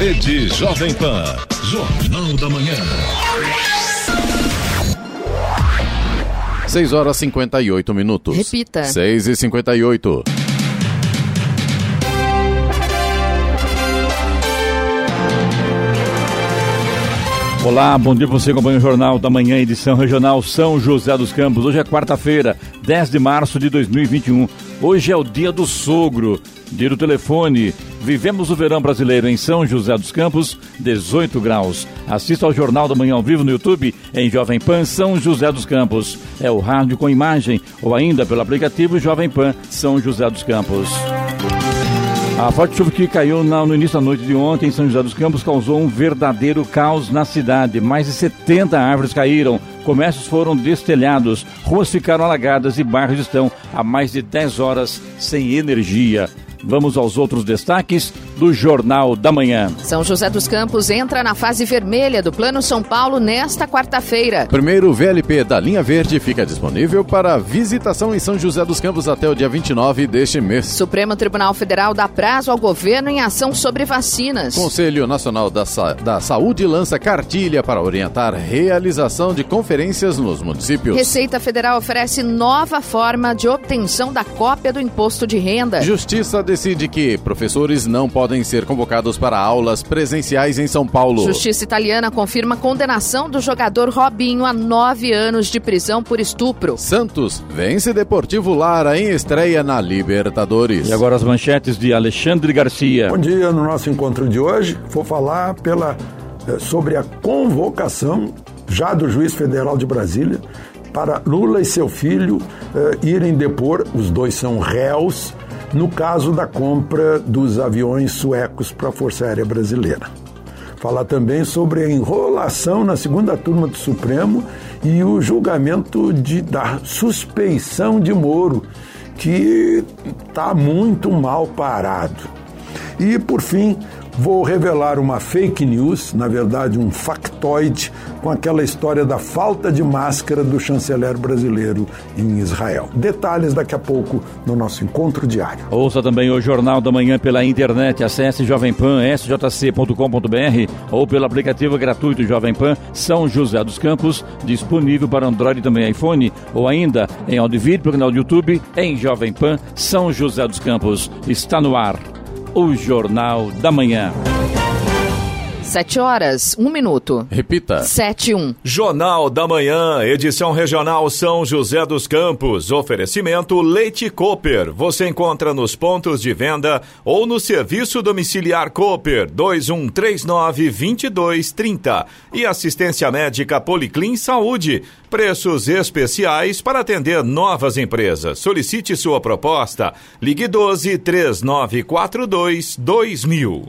Rede Jovem Pan. Jornal da Manhã. 6 horas 58 minutos. Repita. 6 e 58. Olá, bom dia você acompanha o Jornal da Manhã, edição regional São José dos Campos. Hoje é quarta-feira, 10 de março de 2021. Hoje é o dia do sogro, dia do telefone. Vivemos o verão brasileiro em São José dos Campos, 18 graus. Assista ao Jornal da Manhã ao vivo no YouTube em Jovem Pan São José dos Campos. É o rádio com imagem ou ainda pelo aplicativo Jovem Pan São José dos Campos. A forte chuva que caiu no início da noite de ontem em São José dos Campos causou um verdadeiro caos na cidade. Mais de 70 árvores caíram, comércios foram destelhados, ruas ficaram alagadas e bairros estão há mais de 10 horas sem energia. Vamos aos outros destaques do Jornal da Manhã. São José dos Campos entra na fase vermelha do Plano São Paulo nesta quarta-feira. Primeiro VLP da linha verde fica disponível para visitação em São José dos Campos até o dia 29 deste mês. Supremo Tribunal Federal dá prazo ao governo em ação sobre vacinas. Conselho Nacional da, Sa da Saúde lança cartilha para orientar realização de conferências nos municípios. Receita Federal oferece nova forma de obtenção da cópia do imposto de renda. Justiça decide que professores não podem ser convocados para aulas presenciais em São Paulo. Justiça italiana confirma condenação do jogador Robinho a nove anos de prisão por estupro. Santos vence Deportivo Lara em estreia na Libertadores. E agora as manchetes de Alexandre Garcia. Bom dia, no nosso encontro de hoje vou falar pela, sobre a convocação já do juiz federal de Brasília para Lula e seu filho uh, irem depor, os dois são réus, no caso da compra dos aviões suecos para a Força Aérea Brasileira. Falar também sobre a enrolação na segunda turma do Supremo e o julgamento de, da suspeição de Moro, que está muito mal parado. E, por fim, vou revelar uma fake news, na verdade um factoide, com aquela história da falta de máscara do chanceler brasileiro em Israel. Detalhes daqui a pouco no nosso encontro diário. Ouça também o Jornal da Manhã pela internet. Acesse jovempan.sjc.com.br ou pelo aplicativo gratuito Jovem Pan São José dos Campos, disponível para Android e também iPhone, ou ainda em áudio e vídeo canal do YouTube em Jovem Pan São José dos Campos. Está no ar o Jornal da Manhã. Sete horas, um minuto. Repita. Sete, um. Jornal da Manhã, edição regional São José dos Campos. Oferecimento Leite Cooper. Você encontra nos pontos de venda ou no serviço domiciliar Cooper 2139-2230. E assistência médica Policlin Saúde. Preços especiais para atender novas empresas. Solicite sua proposta. Ligue 12 3942 2000.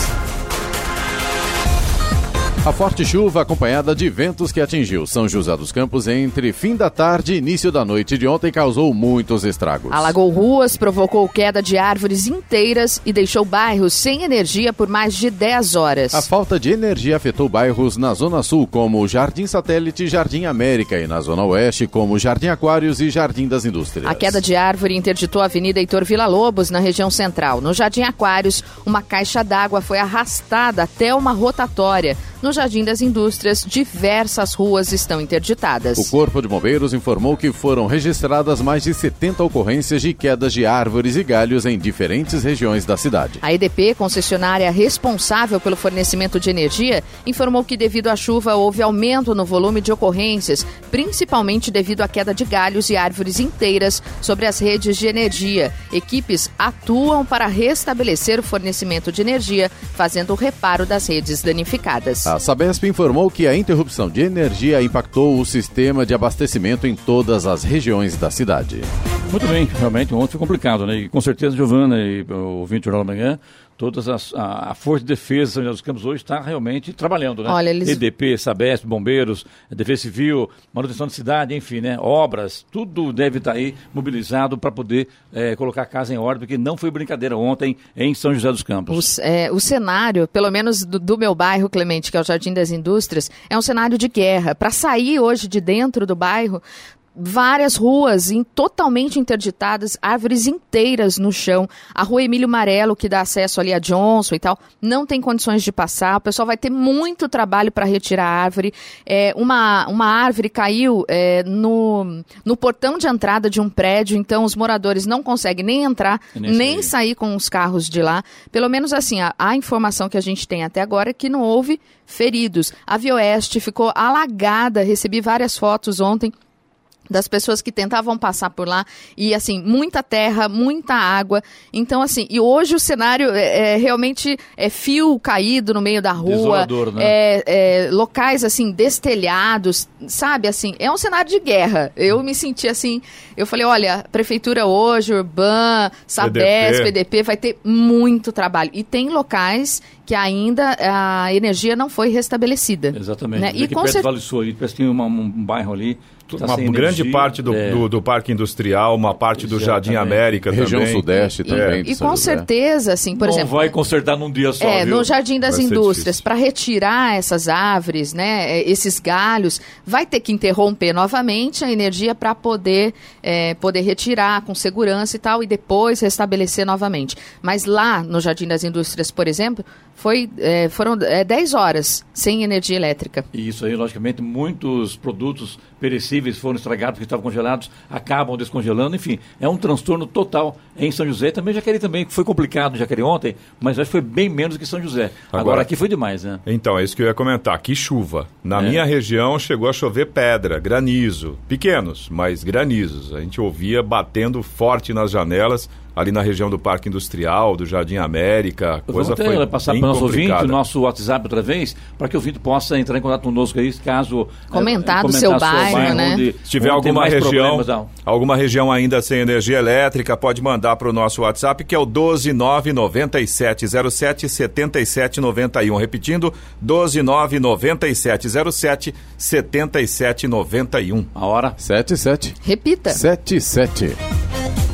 A forte chuva, acompanhada de ventos que atingiu São José dos Campos entre fim da tarde e início da noite de ontem, causou muitos estragos. Alagou ruas, provocou queda de árvores inteiras e deixou bairros sem energia por mais de 10 horas. A falta de energia afetou bairros na Zona Sul, como Jardim Satélite e Jardim América, e na Zona Oeste, como Jardim Aquários e Jardim das Indústrias. A queda de árvore interditou a Avenida Heitor Vila Lobos, na região central. No Jardim Aquários, uma caixa d'água foi arrastada até uma rotatória. No Jardim das Indústrias, diversas ruas estão interditadas. O Corpo de Bombeiros informou que foram registradas mais de 70 ocorrências de quedas de árvores e galhos em diferentes regiões da cidade. A EDP, concessionária responsável pelo fornecimento de energia, informou que devido à chuva houve aumento no volume de ocorrências, principalmente devido à queda de galhos e árvores inteiras sobre as redes de energia. Equipes atuam para restabelecer o fornecimento de energia, fazendo o reparo das redes danificadas. A Sabesp informou que a interrupção de energia impactou o sistema de abastecimento em todas as regiões da cidade. Muito bem, realmente ontem foi complicado, né? E com certeza, Giovana e o Jornal da Manhã, todas as, a, a, Força de Defesa São José dos Campos hoje está realmente trabalhando, né? Olha, eles... EDP, Sabesp, Bombeiros, Defesa Civil, manutenção de cidade, enfim, né? Obras, tudo deve estar aí mobilizado para poder é, colocar a casa em ordem, porque não foi brincadeira ontem em São José dos Campos. O, é, o cenário, pelo menos do, do, meu bairro, Clemente, que é o Jardim das Indústrias, é um cenário de guerra. Para sair hoje de dentro do bairro, várias ruas em, totalmente interditadas, árvores inteiras no chão. A rua Emílio Marelo, que dá acesso ali a Johnson e tal, não tem condições de passar. O pessoal vai ter muito trabalho para retirar a árvore. É, uma, uma árvore caiu é, no, no portão de entrada de um prédio, então os moradores não conseguem nem entrar, nem, nem sair com os carros de lá. Pelo menos assim, a, a informação que a gente tem até agora é que não houve feridos. A Via Oeste ficou alagada, recebi várias fotos ontem das pessoas que tentavam passar por lá e assim muita terra, muita água. Então assim, e hoje o cenário é, é realmente é fio caído no meio da rua, né? é, é, locais assim destelhados, sabe assim, é um cenário de guerra. Eu me senti assim, eu falei, olha, prefeitura hoje, Urban, Sabes, PDP. PDP vai ter muito trabalho e tem locais que ainda a energia não foi restabelecida. Exatamente. Né? E com certeza Vale Sul, parece que tem uma, um bairro ali Tá uma grande energia, parte do, é. do, do, Parque Industrial, uma parte do Jardim América Região também. Sudeste também. É. E com José. certeza, assim, por Não exemplo... vai consertar num dia só, É, viu? no Jardim das vai Indústrias, para retirar essas árvores, né, é, esses galhos, vai ter que interromper novamente a energia para poder, é, poder retirar com segurança e tal, e depois restabelecer novamente. Mas lá no Jardim das Indústrias, por exemplo, foi, é, foram é, 10 horas sem energia elétrica. E isso aí, logicamente, muitos produtos perecíveis foram estragados, porque estavam congelados, acabam descongelando, enfim, é um transtorno total em São José. Também Jaqueri também, foi complicado no Jaqueri ontem, mas acho que foi bem menos que São José. Agora, Agora, aqui foi demais, né? Então, é isso que eu ia comentar. Que chuva. Na é. minha região chegou a chover pedra, granizo. Pequenos, mas granizos. A gente ouvia batendo forte nas janelas ali na região do Parque Industrial, do Jardim América. Coisa Vamos foi passar para o nosso ouvinte, o nosso WhatsApp outra vez, para que o ouvinte possa entrar em contato conosco aí, caso... Comentar é, do seu bairro, bairro, né? Onde, Se tiver alguma região, alguma região ainda sem energia elétrica, pode mandar para o nosso WhatsApp, que é o 1299707 7791. Repetindo, 1299707 7791. A hora? 77. Repita. 77.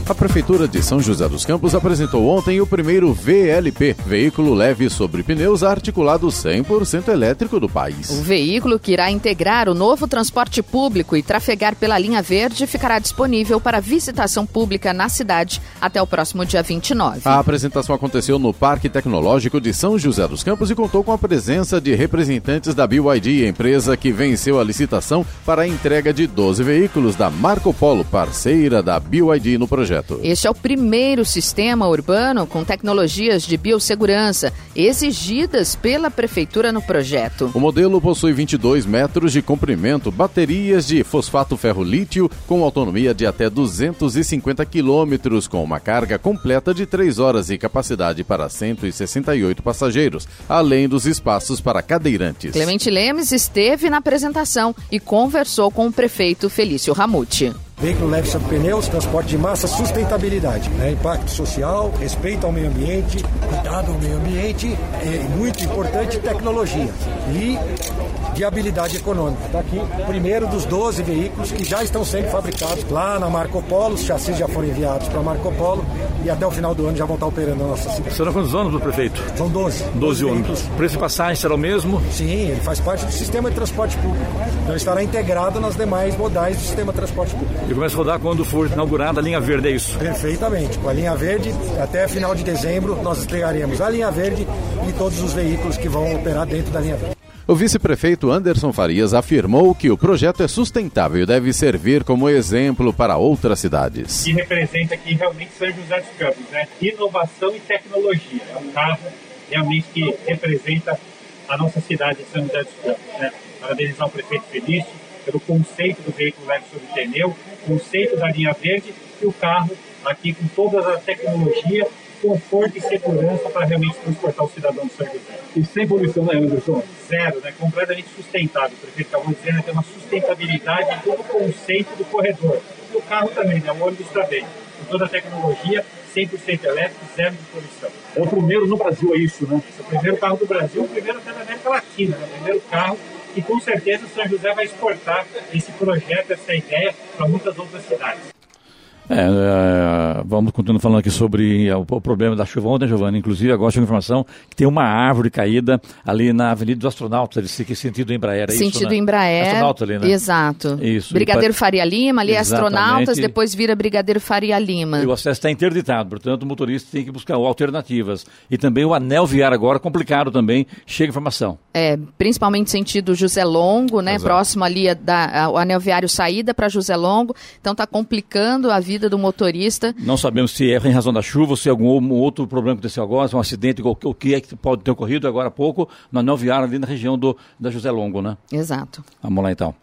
A Prefeitura de São José dos Campos apresentou ontem o primeiro VLP, veículo leve sobre pneus articulado 100% elétrico do país. O veículo que irá integrar o novo transporte público e trafegar pela linha verde ficará disponível para visitação pública na cidade até o próximo dia 29. A apresentação aconteceu no Parque Tecnológico de São José dos Campos e contou com a presença de representantes da BYD, empresa que venceu a licitação para a entrega de 12 veículos da Marco Polo, parceira da BYD no projeto projeto. Este é o primeiro sistema urbano com tecnologias de biossegurança exigidas pela prefeitura no projeto. O modelo possui 22 metros de comprimento, baterias de fosfato ferro-lítio com autonomia de até 250 quilômetros, com uma carga completa de 3 horas e capacidade para 168 passageiros, além dos espaços para cadeirantes. Clemente Lemes esteve na apresentação e conversou com o prefeito Felício Ramute. Veículo leve sobre pneus, transporte de massa, sustentabilidade, né? impacto social, respeito ao meio ambiente, cuidado ao meio ambiente e, muito importante, tecnologia e viabilidade econômica. Está aqui o primeiro dos 12 veículos que já estão sendo fabricados lá na Marco Polo, os chassis já foram enviados para Marco Polo e até o final do ano já vão estar operando na nossa cidade. Serão quantos ônibus, prefeito? São 12. 12 ônibus. O preço de passagem será o mesmo? Sim, ele faz parte do sistema de transporte público. Então estará integrado nas demais modais do sistema de transporte público. E começa a rodar quando for inaugurada a linha verde, é isso? Perfeitamente. Com a linha verde, até final de dezembro, nós entregaremos a linha verde e todos os veículos que vão operar dentro da linha verde. O vice-prefeito Anderson Farias afirmou que o projeto é sustentável e deve servir como exemplo para outras cidades. E representa aqui realmente São José dos Campos, né? Inovação e tecnologia. É um carro realmente que representa a nossa cidade de São José dos Campos, né? Parabenizar o prefeito Felício pelo conceito do veículo leve sobre pneu, conceito da linha verde e o carro aqui com toda a tecnologia, conforto e segurança para realmente transportar o cidadão do José. E sem poluição, né, Anderson? Zero, né? completamente sustentável. O prefeito acabou dizendo que tem uma sustentabilidade em todo o conceito do corredor. O carro também, né? o ônibus também. Com toda a tecnologia, 100% elétrico, zero de poluição. É o primeiro no Brasil, é isso, né? É o primeiro carro do Brasil, o primeiro até na América Latina, né? o primeiro carro e com certeza São José vai exportar esse projeto, essa ideia para muitas outras cidades. É, é, vamos continuar falando aqui sobre o, problema da chuva ontem, Giovanni. Inclusive, agora chegou informação que tem uma árvore caída ali na Avenida dos Astronautas, sentido Embraer. É sentido isso, né? Embraer. Astronauta ali, né? Exato. Isso. Brigadeiro Faria Lima, ali é Astronautas, depois vira Brigadeiro Faria Lima. E o acesso está interditado, portanto, o motorista tem que buscar alternativas. E também o anel viário agora complicado também, chega informação. É, principalmente sentido José Longo, né? Exato. Próximo ali da, a, o anel viário saída para José Longo. Então está complicando a vida do motorista. Não sabemos se é em razão da chuva, se é algum outro problema que aconteceu agora, se é um acidente, o que é que pode ter ocorrido agora há pouco no anel viário ali na região do, da José Longo, né? Exato. Vamos lá então.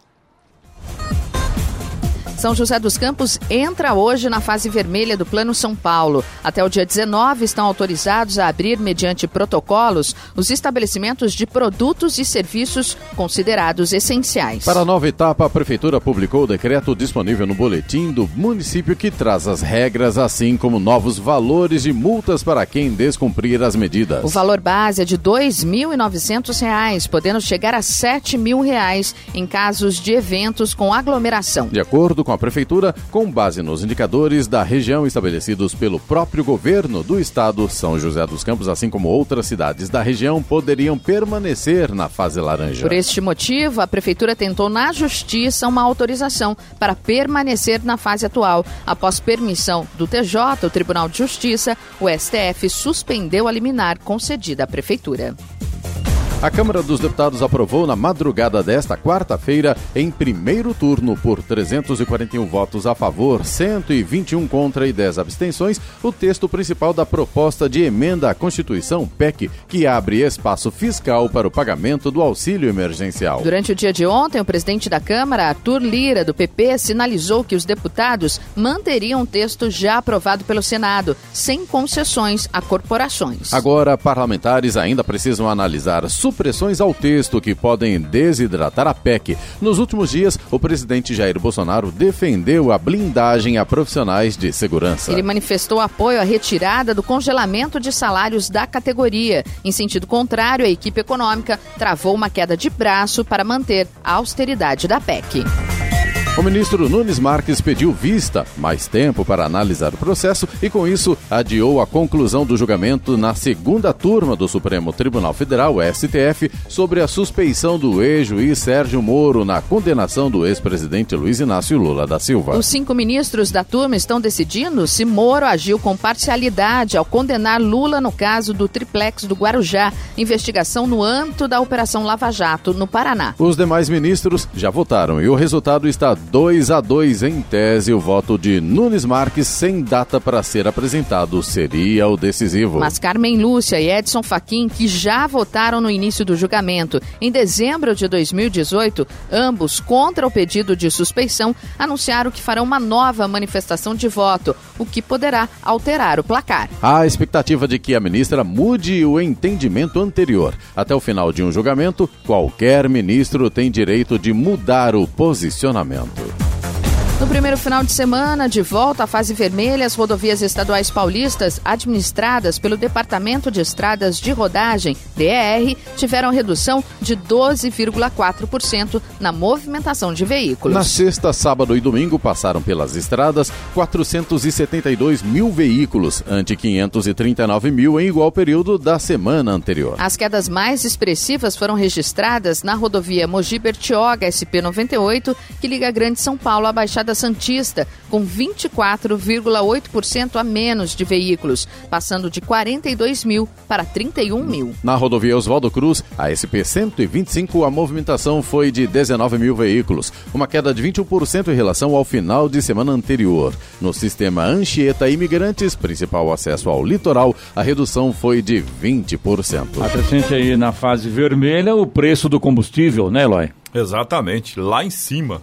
São José dos Campos entra hoje na fase vermelha do Plano São Paulo. Até o dia 19 estão autorizados a abrir, mediante protocolos, os estabelecimentos de produtos e serviços considerados essenciais. Para a nova etapa, a Prefeitura publicou o decreto disponível no boletim do município que traz as regras, assim como novos valores de multas para quem descumprir as medidas. O valor base é de R$ 2.900, podendo chegar a R$ 7.000 em casos de eventos com aglomeração. De acordo com a Prefeitura, com base nos indicadores da região estabelecidos pelo próprio governo do estado, São José dos Campos, assim como outras cidades da região, poderiam permanecer na fase laranja. Por este motivo, a Prefeitura tentou na Justiça uma autorização para permanecer na fase atual. Após permissão do TJ, o Tribunal de Justiça, o STF suspendeu a liminar concedida à Prefeitura. A Câmara dos Deputados aprovou na madrugada desta quarta-feira, em primeiro turno, por 341 votos a favor, 121 contra e 10 abstenções, o texto principal da proposta de emenda à Constituição PEC, que abre espaço fiscal para o pagamento do auxílio emergencial. Durante o dia de ontem, o presidente da Câmara, Arthur Lira, do PP, sinalizou que os deputados manteriam o texto já aprovado pelo Senado, sem concessões a corporações. Agora, parlamentares ainda precisam analisar supressões ao texto que podem desidratar a PEC. Nos últimos dias, o presidente Jair Bolsonaro defendeu a blindagem a profissionais de segurança. Ele manifestou apoio à retirada do congelamento de salários da categoria. Em sentido contrário, a equipe econômica travou uma queda de braço para manter a austeridade da PEC. O ministro Nunes Marques pediu vista, mais tempo para analisar o processo e, com isso, adiou a conclusão do julgamento na segunda turma do Supremo Tribunal Federal, STF, sobre a suspeição do ex-juiz Sérgio Moro na condenação do ex-presidente Luiz Inácio Lula da Silva. Os cinco ministros da turma estão decidindo se Moro agiu com parcialidade ao condenar Lula no caso do triplex do Guarujá, investigação no âmbito da Operação Lava Jato, no Paraná. Os demais ministros já votaram e o resultado está 2 a 2 em tese, o voto de Nunes Marques sem data para ser apresentado seria o decisivo. Mas Carmen Lúcia e Edson Fachin, que já votaram no início do julgamento em dezembro de 2018, ambos contra o pedido de suspeição, anunciaram que farão uma nova manifestação de voto, o que poderá alterar o placar. Há expectativa de que a ministra mude o entendimento anterior. Até o final de um julgamento, qualquer ministro tem direito de mudar o posicionamento. Thank you. No primeiro final de semana, de volta à fase vermelha, as rodovias estaduais paulistas, administradas pelo Departamento de Estradas de Rodagem, DER, tiveram redução de 12,4% na movimentação de veículos. Na sexta, sábado e domingo passaram pelas estradas 472 mil veículos, ante 539 mil em igual período da semana anterior. As quedas mais expressivas foram registradas na rodovia Mogi Bertioga SP98, que liga Grande São Paulo à Baixada Baixada Santista, com 24,8% a menos de veículos, passando de 42 mil para 31 mil. Na rodovia Oswaldo Cruz, a SP 125, a movimentação foi de 19 mil veículos, uma queda de 21% em relação ao final de semana anterior. No sistema Anchieta Imigrantes, principal acesso ao litoral, a redução foi de 20%. Acrescente aí na fase vermelha o preço do combustível, né, Eloy? Exatamente, lá em cima.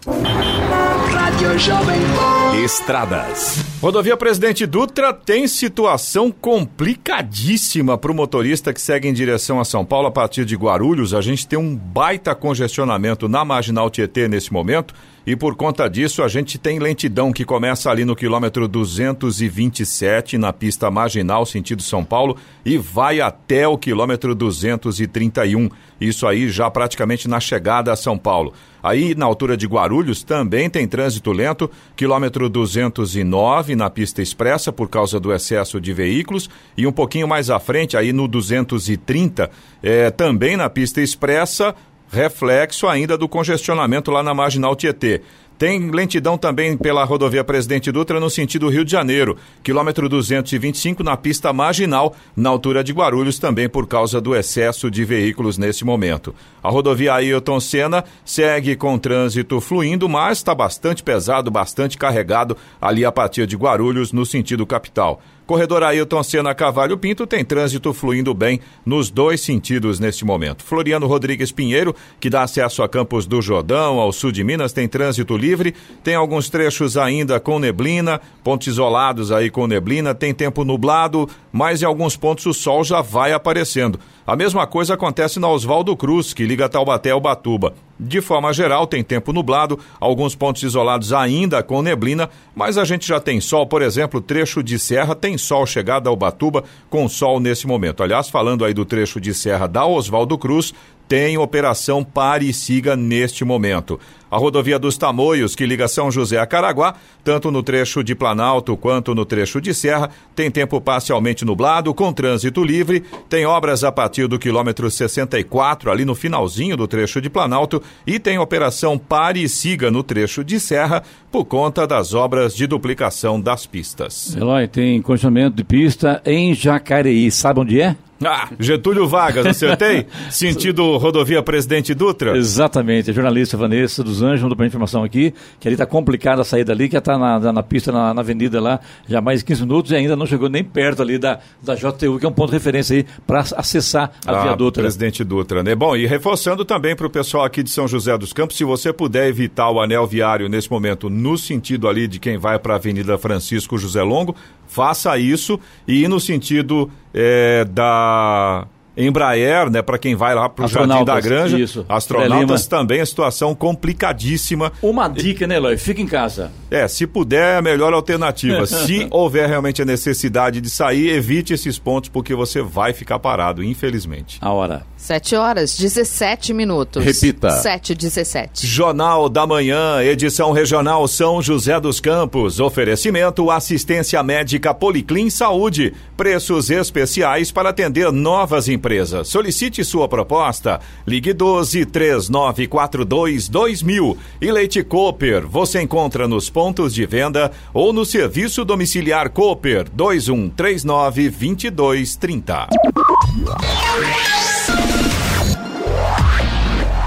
Estradas. Rodovia Presidente Dutra tem situação complicadíssima para o motorista que segue em direção a São Paulo a partir de Guarulhos. A gente tem um baita congestionamento na Marginal Tietê nesse momento e por conta disso a gente tem lentidão que começa ali no quilômetro 227 na pista marginal sentido São Paulo e vai até o quilômetro 231. Isso aí já praticamente na chegada a São Paulo. Aí na altura de Guarulhos também tem trânsito lento, quilômetro 209 na pista expressa por causa do excesso de veículos e um pouquinho mais à frente aí no 230 é, também na pista expressa reflexo ainda do congestionamento lá na Marginal Tietê. Tem lentidão também pela rodovia Presidente Dutra no sentido Rio de Janeiro, quilômetro 225 na pista marginal, na altura de Guarulhos, também por causa do excesso de veículos nesse momento. A rodovia Ailton Senna segue com trânsito fluindo, mas está bastante pesado, bastante carregado ali a partir de Guarulhos, no sentido capital. Corredor Ailton Senna Cavalho Pinto tem trânsito fluindo bem nos dois sentidos neste momento. Floriano Rodrigues Pinheiro, que dá acesso a Campos do Jordão, ao sul de Minas, tem trânsito livre. Tem alguns trechos ainda com neblina, pontos isolados aí com neblina, tem tempo nublado, mas em alguns pontos o sol já vai aparecendo. A mesma coisa acontece na Oswaldo Cruz, que liga Taubaté ao Batuba. De forma geral, tem tempo nublado, alguns pontos isolados ainda com neblina, mas a gente já tem sol, por exemplo, trecho de serra tem sol chegada ao Batuba com sol nesse momento. Aliás, falando aí do trecho de serra da Oswaldo Cruz, tem operação Pare e Siga neste momento. A rodovia dos Tamoios, que liga São José a Caraguá, tanto no trecho de Planalto quanto no trecho de Serra, tem tempo parcialmente nublado, com trânsito livre. Tem obras a partir do quilômetro 64, ali no finalzinho do trecho de Planalto, e tem operação Pare e Siga no trecho de Serra, por conta das obras de duplicação das pistas. Eloy, tem congestionamento de pista em Jacareí. Sabe onde é? Ah, Getúlio Vargas, acertei? Sentido rodovia Presidente Dutra? Exatamente. A jornalista Vanessa dos Anjos mandou para informação aqui que ali está complicada a saída ali, que está na, na, pista, na, na, avenida lá, já mais 15 minutos e ainda não chegou nem perto ali da, da JTU, que é um ponto de referência aí para acessar a ah, Via Dutra. Presidente Dutra, né? Bom, e reforçando também para o pessoal aqui de São José dos Campos, se você puder evitar o anel viário nesse momento, no sentido ali de quem vai para a Avenida Francisco José Longo, faça isso e no sentido é, da Embraer, né, para quem vai lá para o Jardim da Granja. Isso. Astronautas também, a situação complicadíssima. Uma dica, né, Eloy? Fica em casa. É, se puder, é a melhor alternativa. se houver realmente a necessidade de sair, evite esses pontos, porque você vai ficar parado, infelizmente. A hora. 7 horas, 17 minutos. Repita. 7 17. Jornal da Manhã, edição regional São José dos Campos. Oferecimento assistência médica Policlin Saúde. Preços especiais para atender novas empresas. Solicite sua proposta. Ligue 12 3942 2000. E Leite Cooper. Você encontra nos pontos de venda ou no serviço domiciliar Cooper 2139 2230.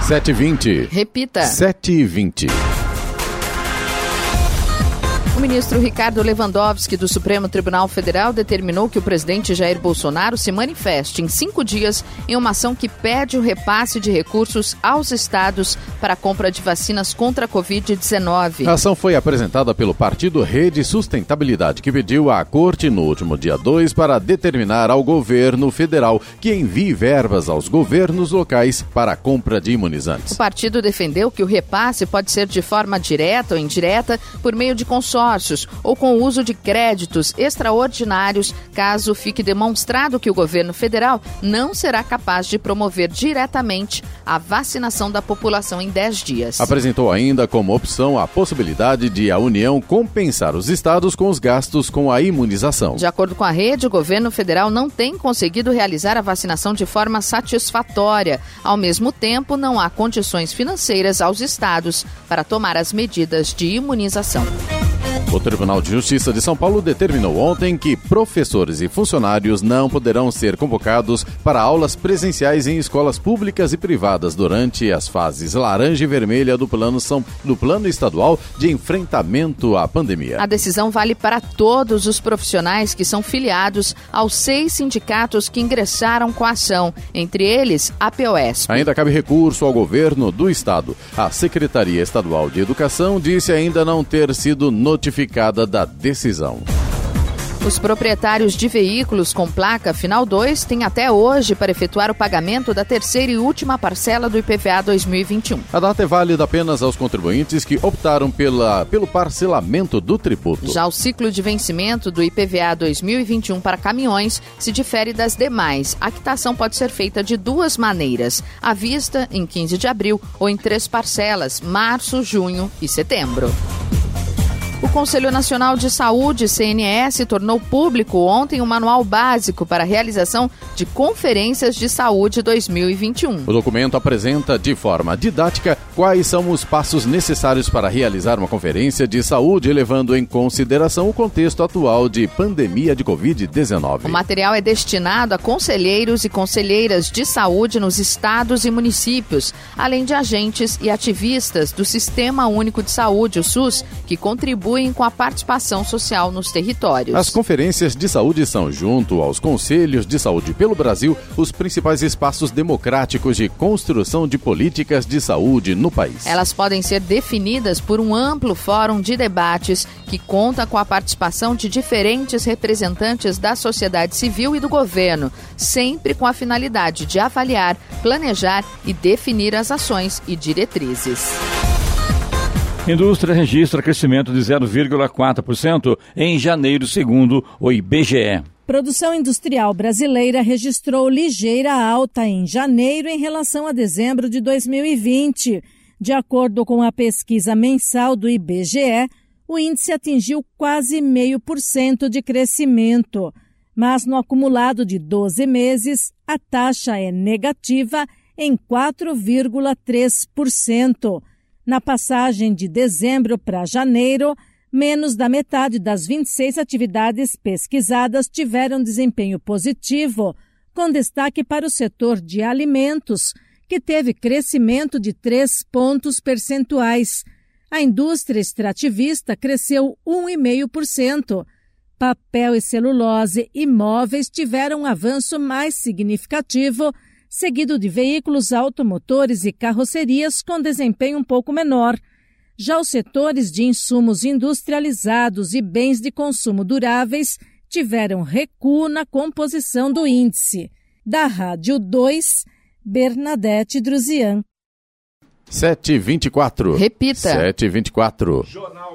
Sete vinte. Repita. Sete vinte. O ministro Ricardo Lewandowski, do Supremo Tribunal Federal, determinou que o presidente Jair Bolsonaro se manifeste em cinco dias em uma ação que pede o repasse de recursos aos estados para a compra de vacinas contra a Covid-19. A ação foi apresentada pelo partido Rede Sustentabilidade, que pediu à Corte no último dia 2 para determinar ao governo federal que envie verbas aos governos locais para a compra de imunizantes. O partido defendeu que o repasse pode ser de forma direta ou indireta por meio de consórcio consórcios ou com o uso de créditos extraordinários, caso fique demonstrado que o governo federal não será capaz de promover diretamente a vacinação da população em 10 dias. Apresentou ainda como opção a possibilidade de a União compensar os estados com os gastos com a imunização. De acordo com a rede, o governo federal não tem conseguido realizar a vacinação de forma satisfatória. Ao mesmo tempo, não há condições financeiras aos estados para tomar as medidas de imunização. O Tribunal de Justiça de São Paulo determinou ontem que professores e funcionários não poderão ser convocados para aulas presenciais em escolas públicas e privadas durante as fases laranja e vermelha do plano, São, do plano estadual de enfrentamento à pandemia. A decisão vale para todos os profissionais que são filiados aos seis sindicatos que ingressaram com a ação, entre eles a POS. Ainda cabe recurso ao governo do estado. A Secretaria Estadual de Educação disse ainda não ter sido notificada da decisão. Os proprietários de veículos com placa final 2 têm até hoje para efetuar o pagamento da terceira e última parcela do IPVA 2021. A data é válida apenas aos contribuintes que optaram pela, pelo parcelamento do tributo. Já o ciclo de vencimento do IPVA 2021 para caminhões se difere das demais. A quitação pode ser feita de duas maneiras: à vista, em 15 de abril, ou em três parcelas, março, junho e setembro. O Conselho Nacional de Saúde, CNS, tornou público ontem um manual básico para a realização de conferências de saúde 2021. O documento apresenta de forma didática quais são os passos necessários para realizar uma conferência de saúde, levando em consideração o contexto atual de pandemia de Covid-19. O material é destinado a conselheiros e conselheiras de saúde nos estados e municípios, além de agentes e ativistas do Sistema Único de Saúde, o SUS, que contribuem contribuem com a participação social nos territórios. As conferências de saúde são, junto aos conselhos de saúde pelo Brasil, os principais espaços democráticos de construção de políticas de saúde no país. Elas podem ser definidas por um amplo fórum de debates que conta com a participação de diferentes representantes da sociedade civil e do governo, sempre com a finalidade de avaliar, planejar e definir as ações e diretrizes. Indústria registra crescimento de 0,4% em janeiro, segundo o IBGE. Produção industrial brasileira registrou ligeira alta em janeiro em relação a dezembro de 2020. De acordo com a pesquisa mensal do IBGE, o índice atingiu quase meio por cento de crescimento. Mas no acumulado de 12 meses, a taxa é negativa em 4,3%. Na passagem de dezembro para janeiro, menos da metade das 26 atividades pesquisadas tiveram desempenho positivo, com destaque para o setor de alimentos, que teve crescimento de 3 pontos percentuais. A indústria extrativista cresceu 1,5%. Papel e celulose e móveis tiveram um avanço mais significativo seguido de veículos automotores e carrocerias com desempenho um pouco menor. Já os setores de insumos industrializados e bens de consumo duráveis tiveram recuo na composição do índice. Da Rádio 2, Bernadette Druzian. 724. Repita. 724. Jornal.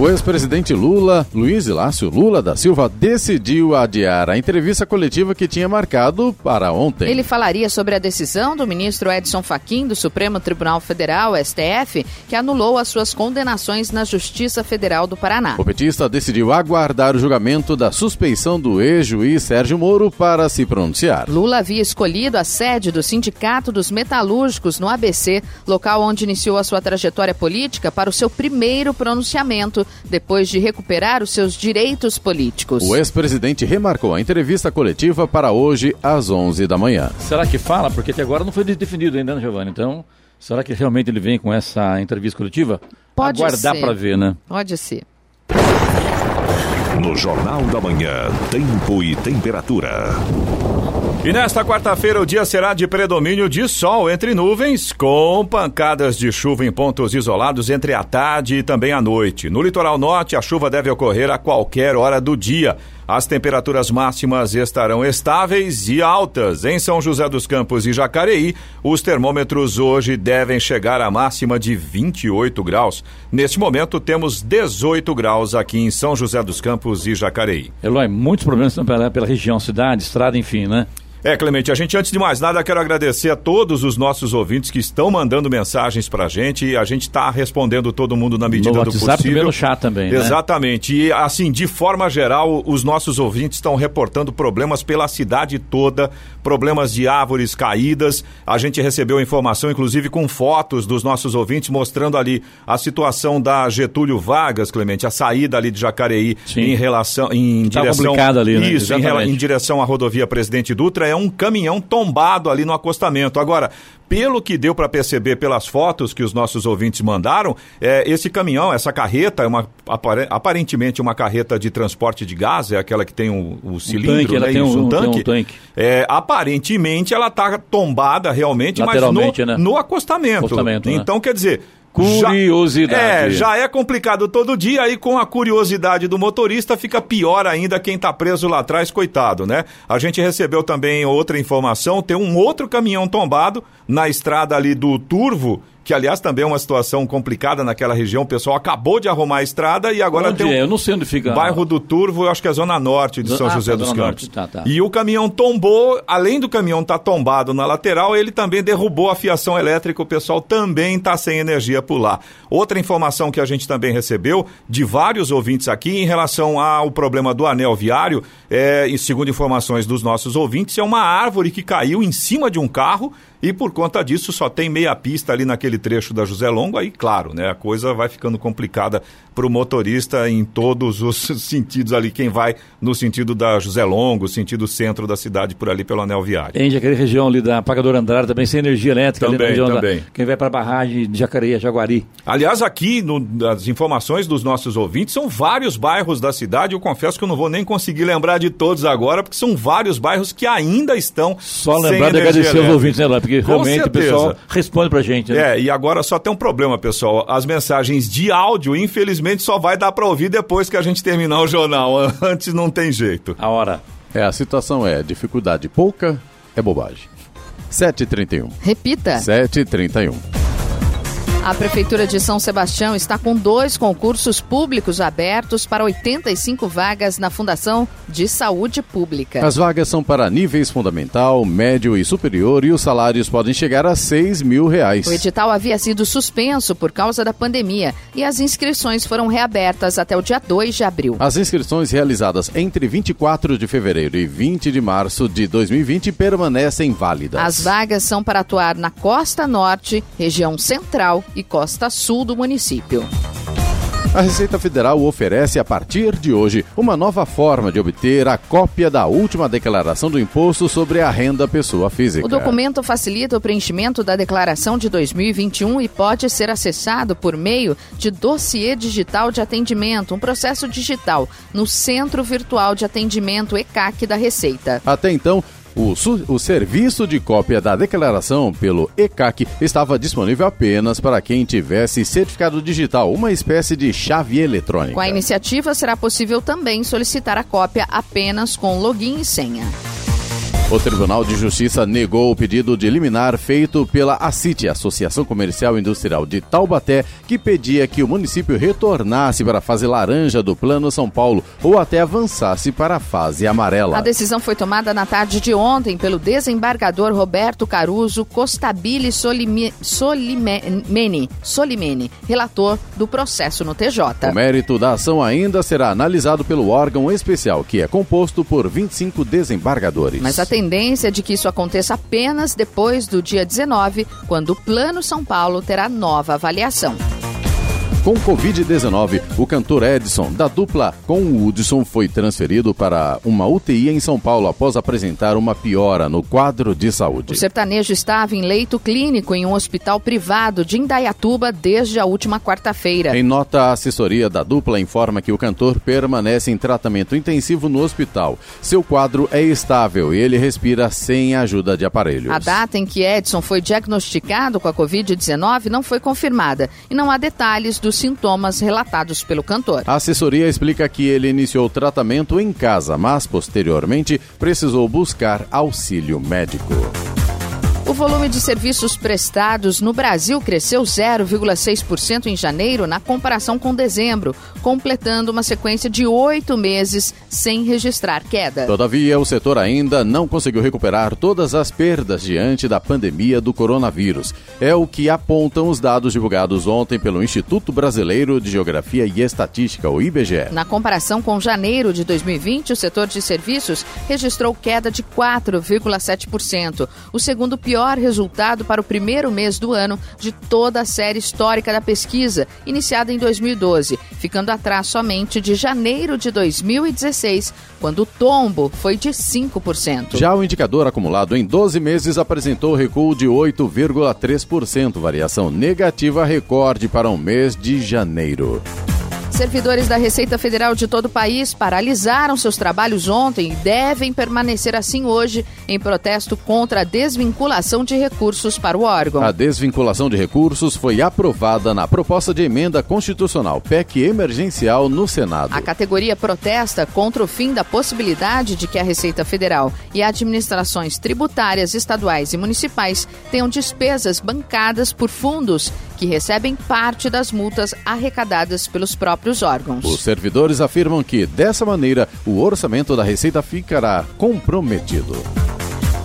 O ex-presidente Lula, Luiz Inácio Lula da Silva, decidiu adiar a entrevista coletiva que tinha marcado para ontem. Ele falaria sobre a decisão do ministro Edson Fachin do Supremo Tribunal Federal, STF, que anulou as suas condenações na Justiça Federal do Paraná. O petista decidiu aguardar o julgamento da suspeição do ex-juiz Sérgio Moro para se pronunciar. Lula havia escolhido a sede do Sindicato dos Metalúrgicos no ABC, local onde iniciou a sua trajetória política, para o seu primeiro pronunciamento depois de recuperar os seus direitos políticos. O ex-presidente remarcou a entrevista coletiva para hoje às 11 da manhã. Será que fala? Porque até agora não foi definido ainda, né, Giovanni? Então, será que realmente ele vem com essa entrevista coletiva? Pode Aguardar ser. para ver, né? Pode ser. No Jornal da Manhã, tempo e temperatura. E nesta quarta-feira o dia será de predomínio de sol entre nuvens, com pancadas de chuva em pontos isolados entre a tarde e também a noite. No litoral norte, a chuva deve ocorrer a qualquer hora do dia. As temperaturas máximas estarão estáveis e altas. Em São José dos Campos e Jacareí, os termômetros hoje devem chegar à máxima de 28 graus. Neste momento, temos 18 graus aqui em São José dos Campos e Jacareí. Eloy, muitos problemas pela, pela região, cidade, estrada, enfim, né? É, Clemente, a gente, antes de mais nada, quero agradecer a todos os nossos ouvintes que estão mandando mensagens pra gente e a gente está respondendo todo mundo na medida no do WhatsApp possível. no chat também, né? Exatamente. E, assim, de forma geral, os nossos ouvintes estão reportando problemas pela cidade toda, problemas de árvores caídas. A gente recebeu informação, inclusive, com fotos dos nossos ouvintes mostrando ali a situação da Getúlio Vargas, Clemente, a saída ali de Jacareí Sim. em relação, em Tá direção... complicado ali, né? Isso, em, em direção à rodovia Presidente Dutra, é um caminhão tombado ali no acostamento. Agora, pelo que deu para perceber pelas fotos que os nossos ouvintes mandaram, é, esse caminhão, essa carreta, é uma, apare- aparentemente uma carreta de transporte de gás, é aquela que tem o, o cilindro, tanque, ela né, tem isso, um- um tem um tanque. tanque. É, aparentemente ela está tombada realmente, mas no, né? no acostamento. Acostamento, né? Então, quer dizer... Curiosidade. Já, é, já é complicado todo dia, aí com a curiosidade do motorista fica pior ainda quem tá preso lá atrás, coitado, né? A gente recebeu também outra informação, tem um outro caminhão tombado na estrada ali do Turvo, que aliás também é uma situação complicada naquela região, o pessoal acabou de arrumar a estrada e agora Onde tem é? Eu não sei onde fica. Bairro do Turvo, eu acho que é a zona norte de São Ah, José tá, dos Campos. tá, tá. E o caminhão tombou, além do caminhão estar tombado na lateral, ele também derrubou a fiação elétrica, o pessoal também está sem energia por lá. Outra informação que a gente também recebeu de vários ouvintes aqui em relação ao problema do anel viário, é, segundo informações dos nossos ouvintes, é uma árvore que caiu em cima de um carro e por conta disso só tem meia pista ali naquele trecho da José Longo, aí claro, né, a coisa vai ficando complicada para o motorista em todos os sentidos ali, quem vai no sentido da José Longo, sentido centro da cidade por ali pelo anel viário. Em Jacareí, região ali da Pagador Andrade, também sem energia elétrica ali na Também, região também. da. Quem vai para a barragem de Jacareí, Jaguari. Aliás, aqui, no, das informações dos nossos ouvintes, são vários bairros da cidade. Eu confesso que eu não vou nem conseguir lembrar de todos agora, porque são vários bairros que ainda estão. Só lembrar de agradecer aos ouvintes, né, Léo? Porque Com realmente certeza. o pessoal responde pra gente. Né? É, e agora só tem um problema, pessoal. As mensagens de áudio, infelizmente, só vai dar para ouvir depois que a gente terminar o jornal. Antes não tem jeito. A hora. É, a situação é dificuldade pouca, é bobagem. 7h31. Repita. 7h31. A Prefeitura de São Sebastião está com dois concursos públicos abertos para 85 vagas na Fundação de Saúde Pública. As vagas são para níveis fundamental, médio e superior e os salários podem chegar a 6 mil reais. O edital havia sido suspenso por causa da pandemia e as inscrições foram reabertas até o dia 2 de abril. As inscrições realizadas entre 24 de fevereiro e 20 de março de 2020 permanecem válidas. As vagas são para atuar na Costa Norte, região central e Costa Sul do município. A Receita Federal oferece a partir de hoje uma nova forma de obter a cópia da última declaração do imposto sobre a renda pessoa física. O documento facilita o preenchimento da declaração de 2021 e pode ser acessado por meio de dossiê digital de atendimento, um processo digital, no Centro Virtual de Atendimento ECAC da Receita. Até então, o, o serviço de cópia da declaração pelo ECAC estava disponível apenas para quem tivesse certificado digital, uma espécie de chave eletrônica. Com a iniciativa, será possível também solicitar a cópia apenas com login e senha. O Tribunal de Justiça negou o pedido de liminar feito pela ACIT, Associação Comercial e Industrial de Taubaté, que pedia que o município retornasse para a fase laranja do Plano São Paulo ou até avançasse para a fase amarela. A decisão foi tomada na tarde de ontem pelo desembargador Roberto Caruso Costabile Solime- Solimene, Solimene, relator do processo no TJ. O mérito da ação ainda será analisado pelo órgão especial, que é composto por 25 desembargadores. Mas a tendência é de que isso aconteça apenas depois do dia 19, quando o Plano São Paulo terá nova avaliação. Com Covid-19, o cantor Edson, da dupla com o Hudson, foi transferido para uma UTI em São Paulo após apresentar uma piora no quadro de saúde. O sertanejo estava em leito clínico em um hospital privado de Indaiatuba desde a última quarta-feira. Em nota, a assessoria da dupla informa que o cantor permanece em tratamento intensivo no hospital. Seu quadro é estável e ele respira sem a ajuda de aparelhos. A data em que Edson foi diagnosticado com a Covid-19 não foi confirmada e não há detalhes dos sintomas relatados pelo cantor. A assessoria explica que ele iniciou o tratamento em casa, mas posteriormente precisou buscar auxílio médico. O volume de serviços prestados no Brasil cresceu 0,6% em janeiro na comparação com dezembro, completando uma sequência de oito meses sem registrar queda. Todavia, o setor ainda não conseguiu recuperar todas as perdas diante da pandemia do coronavírus. É o que apontam os dados divulgados ontem pelo Instituto Brasileiro de Geografia e Estatística, o IBGE. Na comparação com janeiro de 2020, o setor de serviços registrou queda de 4,7%, o segundo pior resultado para o primeiro mês do ano de toda a série histórica da pesquisa, iniciada em 2012, ficando atrás somente de janeiro de 2016, quando o tombo foi de 5%. Já o indicador acumulado em 12 meses apresentou recuo de 8,3%, variação negativa recorde para o mês de janeiro. Servidores da Receita Federal de todo o país paralisaram seus trabalhos ontem e devem permanecer assim hoje em protesto contra a desvinculação de recursos para o órgão. A desvinculação de recursos foi aprovada na proposta de emenda constitucional PEC emergencial no Senado. A categoria protesta contra o fim da possibilidade de que a Receita Federal e administrações tributárias estaduais e municipais tenham despesas bancadas por fundos que recebem parte das multas arrecadadas pelos próprios órgãos. Os servidores afirmam que, dessa maneira, o orçamento da Receita ficará comprometido.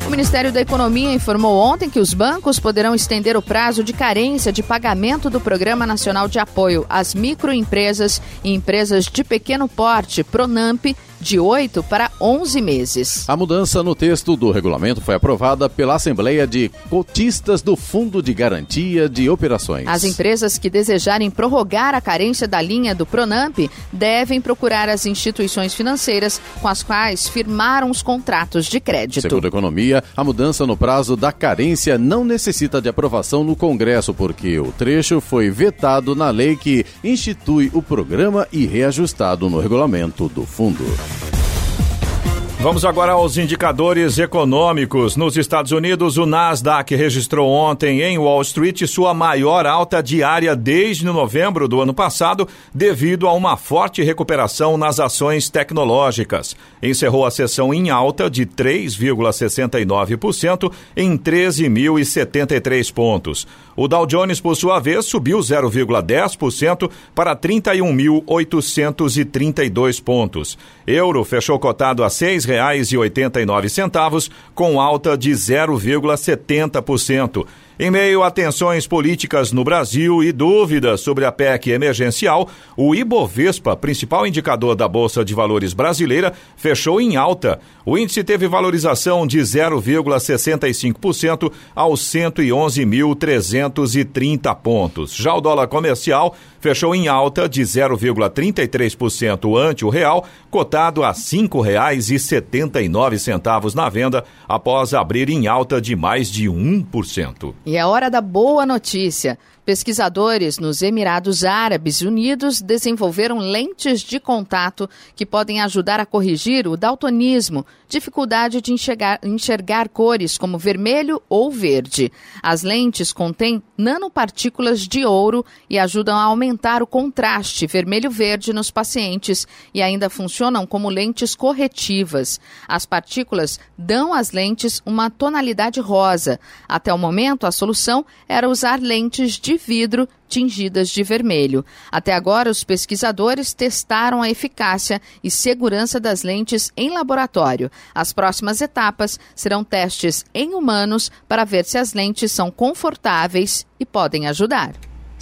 O Ministério da Economia informou ontem que os bancos poderão estender o prazo de carência de pagamento do Programa Nacional de Apoio às Microempresas e Empresas de Pequeno Porte, PRONAMP, de 8 para 11 meses. A mudança no texto do regulamento foi aprovada pela Assembleia de Cotistas do Fundo de Garantia de Operações. As empresas que desejarem prorrogar a carência da linha do Pronamp devem procurar as instituições financeiras com as quais firmaram os contratos de crédito. Segundo a economia, a mudança no prazo da carência não necessita de aprovação no Congresso, porque o trecho foi vetado na lei que institui o programa e reajustado no regulamento do fundo. Thank you. Vamos agora aos indicadores econômicos. Nos Estados Unidos, o Nasdaq registrou ontem em Wall Street sua maior alta diária desde novembro do ano passado, devido a uma forte recuperação nas ações tecnológicas. Encerrou a sessão em alta de 3,69% em 13.073 pontos. O Dow Jones, por sua vez, subiu 0,10% para 31.832 pontos. Euro fechou cotado a R$ 6,89, com alta de 0,70%. Em meio a tensões políticas no Brasil e dúvidas sobre a PEC emergencial, o Ibovespa, principal indicador da Bolsa de Valores brasileira, fechou em alta. O índice teve valorização de 0,65% aos 111.330 pontos. Já o dólar comercial fechou em alta de 0,33% ante o real, cotado a R$ 5,79 na venda, após abrir em alta de mais de 1%. E é hora da boa notícia. Pesquisadores nos Emirados Árabes Unidos desenvolveram lentes de contato que podem ajudar a corrigir o daltonismo, dificuldade de enxergar, enxergar, cores como vermelho ou verde. As lentes contêm nanopartículas de ouro e ajudam a aumentar o contraste vermelho-verde nos pacientes e ainda funcionam como lentes corretivas. As partículas dão às lentes uma tonalidade rosa. Até o momento, a solução era usar lentes de de vidro tingidas de vermelho. Até agora, os pesquisadores testaram a eficácia e segurança das lentes em laboratório. As próximas etapas serão testes em humanos para ver se as lentes são confortáveis e podem ajudar.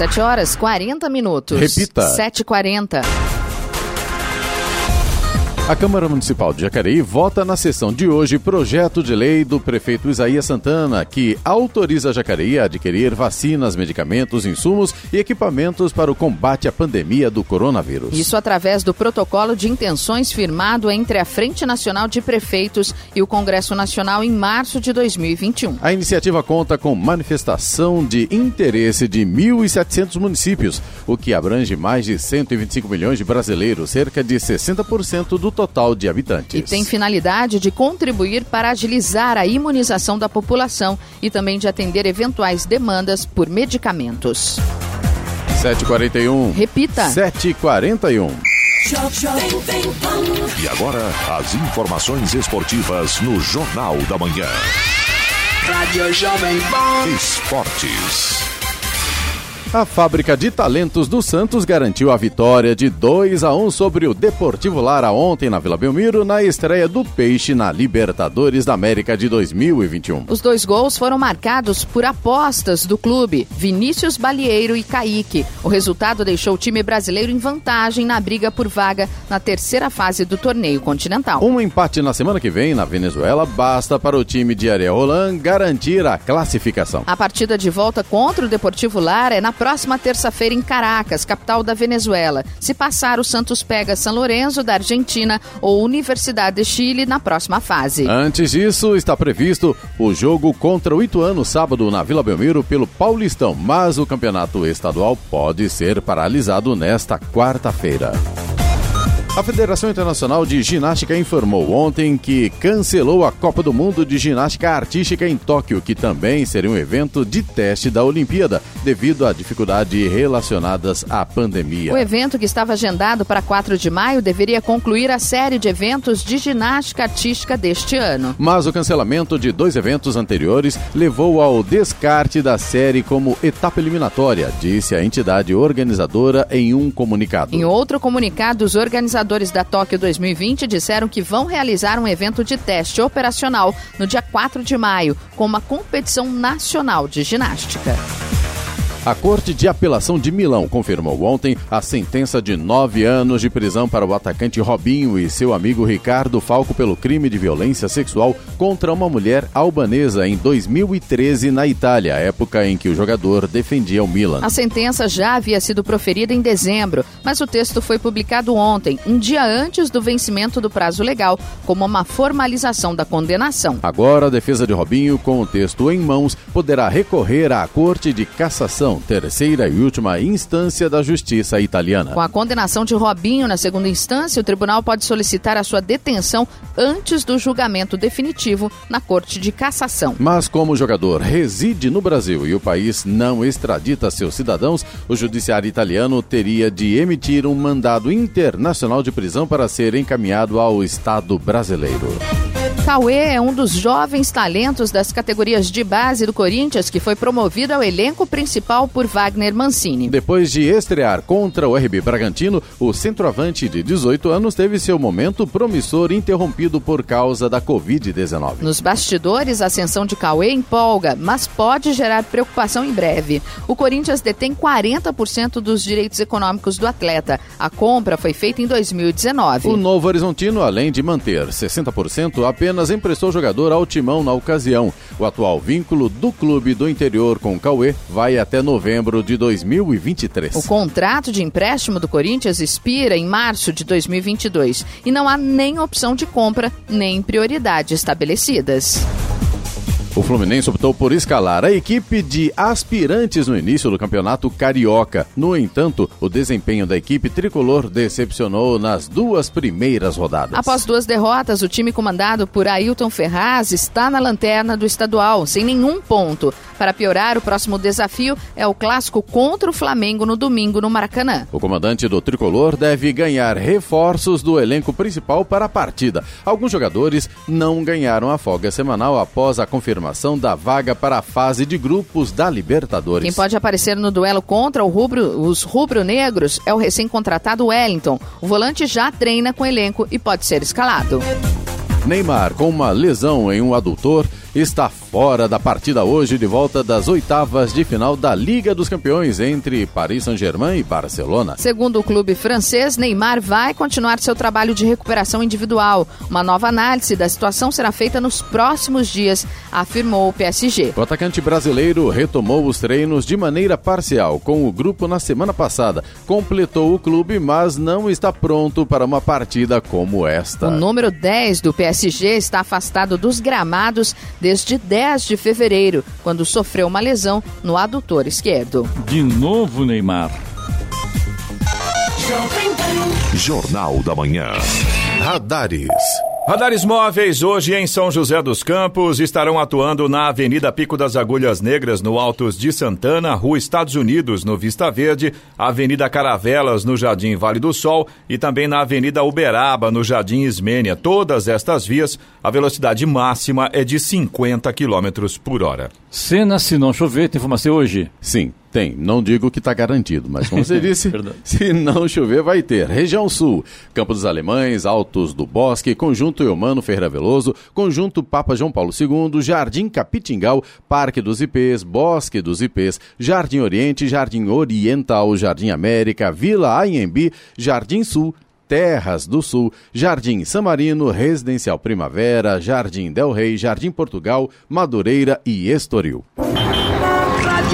7 horas 40 minutos. Repita. 7h40. A Câmara Municipal de Jacareí vota na sessão de hoje projeto de lei do prefeito Isaías Santana que autoriza Jacareí a adquirir vacinas, medicamentos, insumos e equipamentos para o combate à pandemia do coronavírus. Isso através do protocolo de intenções firmado entre a Frente Nacional de Prefeitos e o Congresso Nacional em março de 2021. A iniciativa conta com manifestação de interesse de 1.700 municípios, o que abrange mais de 125 milhões de brasileiros, cerca de 60% do total de habitantes. E tem finalidade de contribuir para agilizar a imunização da população e também de atender eventuais demandas por medicamentos. 7h41. Repita. 7h41. E agora, as informações esportivas no Jornal da Manhã. Rádio Jovem Pan. Esportes. A fábrica de talentos do Santos garantiu a vitória de 2 a 1 sobre o Deportivo Lara ontem na Vila Belmiro na estreia do Peixe na Libertadores da América de 2021. Os dois gols foram marcados por apostas do clube, Vinícius Balieiro e Kaique. O resultado deixou o time brasileiro em vantagem na briga por vaga na terceira fase do torneio continental. Um empate na semana que vem na Venezuela basta para o time de Ariel Roland garantir a classificação. A partida de volta contra o Deportivo Lara é na próxima terça-feira em Caracas, capital da Venezuela. Se passar, o Santos pega São Lourenço da Argentina ou Universidade de Chile na próxima fase. Antes disso, está previsto o jogo contra o Ituano sábado na Vila Belmiro pelo Paulistão, mas o campeonato estadual pode ser paralisado nesta quarta-feira. A Federação Internacional de Ginástica informou ontem que cancelou a Copa do Mundo de Ginástica Artística em Tóquio, que também seria um evento de teste da Olimpíada, devido a dificuldades relacionadas à pandemia. O evento, que estava agendado para 4 de maio, deveria concluir a série de eventos de ginástica artística deste ano. Mas o cancelamento de dois eventos anteriores levou ao descarte da série como etapa eliminatória, disse a entidade organizadora em um comunicado. Em outro comunicado, os organizadores da Tóquio 2020 disseram que vão realizar um evento de teste operacional no dia 4 de maio, com uma competição nacional de ginástica. A Corte de Apelação de Milão confirmou ontem a sentença de nove anos de prisão para o atacante Robinho e seu amigo Ricardo Falco pelo crime de violência sexual contra uma mulher albanesa em 2013 na Itália, época em que o jogador defendia o Milan. A sentença já havia sido proferida em dezembro, mas o texto foi publicado ontem, um dia antes do vencimento do prazo legal, como uma formalização da condenação. Agora, a defesa de Robinho, com o texto em mãos, poderá recorrer à Corte de Cassação terceira e última instância da justiça italiana. Com a condenação de Robinho na segunda instância, o tribunal pode solicitar a sua detenção antes do julgamento definitivo na Corte de Cassação. Mas como o jogador reside no Brasil e o país não extradita seus cidadãos, o judiciário italiano teria de emitir um mandado internacional de prisão para ser encaminhado ao Estado brasileiro. Cauê é um dos jovens talentos das categorias de base do Corinthians que foi promovido ao elenco principal por Wagner Mancini. Depois de estrear contra o RB Bragantino, o centroavante de 18 anos teve seu momento promissor interrompido por causa da Covid-19. Nos bastidores, a ascensão de Cauê empolga, mas pode gerar preocupação em breve. O Corinthians detém 40% dos direitos econômicos do atleta. A compra foi feita em 2019. O Novo Horizontino, além de manter 60%, apenas emprestou o jogador ao timão na ocasião. O atual vínculo do clube do interior com o Cauê vai até novembro de 2023. O contrato de empréstimo do Corinthians expira em março de 2022 e não há nem opção de compra nem prioridades estabelecidas. O Fluminense optou por escalar a equipe de aspirantes no início do campeonato carioca. No entanto, o desempenho da equipe tricolor decepcionou nas duas primeiras rodadas. Após duas derrotas, o time comandado por Ailton Ferraz está na lanterna do estadual, sem nenhum ponto. Para piorar, o próximo desafio é o clássico contra o Flamengo no domingo no Maracanã. O comandante do tricolor deve ganhar reforços do elenco principal para a partida. Alguns jogadores não ganharam a folga semanal após a confirmação da vaga para a fase de grupos da Libertadores. Quem pode aparecer no duelo contra rubro, os rubro-negros é o recém-contratado Wellington. O volante já treina com o elenco e pode ser escalado. Neymar, com uma lesão em um adutor, está fora da partida hoje de volta das oitavas de final da Liga dos Campeões entre Paris Saint-Germain e Barcelona. Segundo o clube francês, Neymar vai continuar seu trabalho de recuperação individual. Uma nova análise da situação será feita nos próximos dias, afirmou o PSG. O atacante brasileiro retomou os treinos de maneira parcial com o grupo na semana passada. Completou o clube, mas não está pronto para uma partida como esta. O número 10 do PSG está afastado dos gramados desde 10 de fevereiro, quando sofreu uma lesão no adutor esquerdo. De novo, Neymar. Jornal da Manhã. Radares. Radares móveis hoje em São José dos Campos estarão atuando na Avenida Pico das Agulhas Negras, no Altos de Santana, Rua Estados Unidos, no Vista Verde, Avenida Caravelas, no Jardim Vale do Sol e também na Avenida Uberaba, no Jardim Ismênia. Todas estas vias, a velocidade máxima é de 50 km por hora. Cena se não chover, tem informação hoje? Sim, tem. Não digo que está garantido, mas como você disse, se não chover, vai ter. Região Sul, Campo dos Alemães, Altos do Bosque, Conjunto Eumano Ferreira Veloso, Conjunto Papa João Paulo II, Jardim Capitingal, Parque dos Ipês, Bosque dos Ipês, Jardim Oriente, Jardim Oriental, Jardim América, Vila Anhembi, Jardim Sul, Terras do Sul, Jardim Samarino, Residencial Primavera, Jardim Del Rey, Jardim Portugal, Madureira e Estoril.